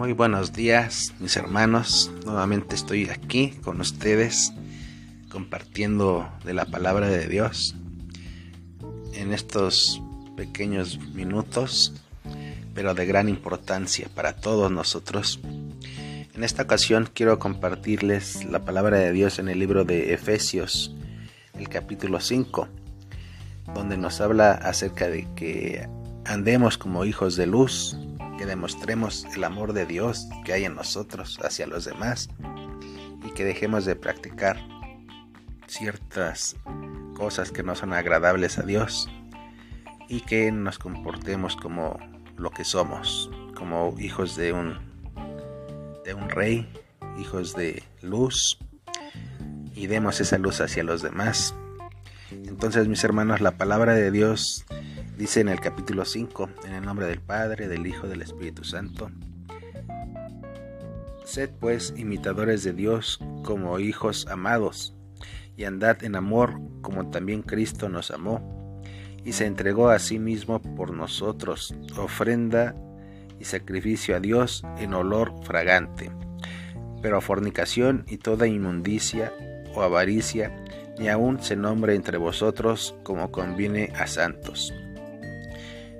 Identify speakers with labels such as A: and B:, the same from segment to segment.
A: Muy buenos días, mis hermanos. Nuevamente estoy aquí con ustedes compartiendo de la palabra de Dios en estos pequeños minutos, pero de gran importancia para todos nosotros. En esta ocasión quiero compartirles la palabra de Dios en el libro de Efesios, el capítulo 5, donde nos habla acerca de que andemos como hijos de luz, que demostremos el amor de Dios que hay en nosotros hacia los demás y que dejemos de practicar ciertas cosas que no son agradables a Dios y que nos comportemos como lo que somos, como hijos de un de un rey, hijos de luz y demos esa luz hacia los demás. Entonces, mis hermanos, la palabra de Dios Dice en el capítulo 5, en el nombre del Padre, del Hijo, del Espíritu Santo. Sed pues imitadores de Dios como hijos amados, y andad en amor como también Cristo nos amó, y se entregó a sí mismo por nosotros, ofrenda y sacrificio a Dios en olor fragante. Pero fornicación y toda inmundicia o avaricia, ni aun se nombre entre vosotros como conviene a santos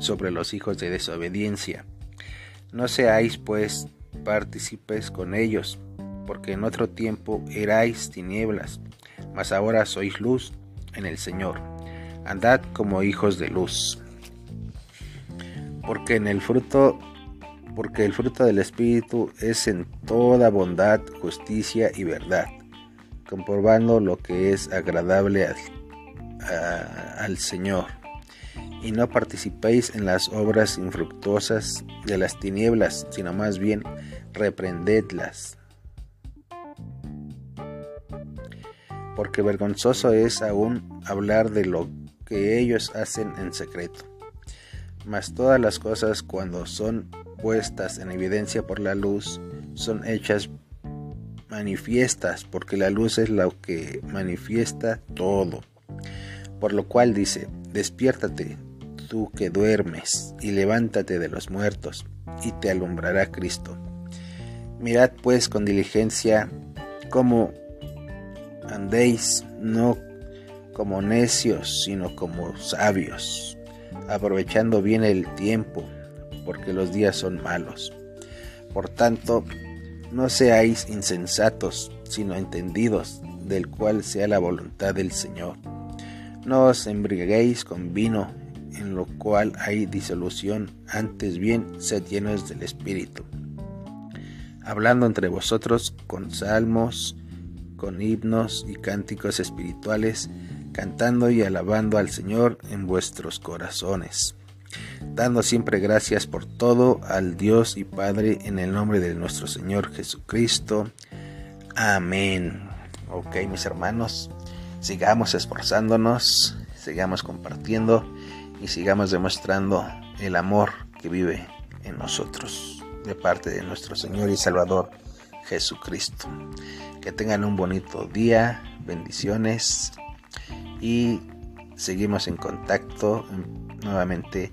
A: sobre los hijos de desobediencia. No seáis pues partícipes con ellos, porque en otro tiempo erais tinieblas, mas ahora sois luz en el Señor. Andad como hijos de luz. Porque en el fruto porque el fruto del espíritu es en toda bondad, justicia y verdad, comprobando lo que es agradable al, al Señor y no participéis en las obras infructuosas de las tinieblas, sino más bien reprendedlas. Porque vergonzoso es aún hablar de lo que ellos hacen en secreto. Mas todas las cosas cuando son puestas en evidencia por la luz, son hechas manifiestas, porque la luz es lo que manifiesta todo. Por lo cual dice, despiértate, tú que duermes, y levántate de los muertos, y te alumbrará Cristo. Mirad pues con diligencia cómo andéis, no como necios, sino como sabios, aprovechando bien el tiempo, porque los días son malos. Por tanto, no seáis insensatos, sino entendidos, del cual sea la voluntad del Señor. No os embriaguéis con vino, en lo cual hay disolución, antes bien sed llenos del Espíritu, hablando entre vosotros con salmos, con himnos y cánticos espirituales, cantando y alabando al Señor en vuestros corazones, dando siempre gracias por todo al Dios y Padre en el nombre de nuestro Señor Jesucristo. Amén. Ok, mis hermanos, sigamos esforzándonos, sigamos compartiendo y sigamos demostrando el amor que vive en nosotros de parte de nuestro Señor y Salvador Jesucristo. Que tengan un bonito día, bendiciones y seguimos en contacto nuevamente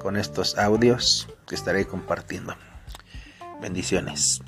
A: con estos audios que estaré compartiendo. Bendiciones.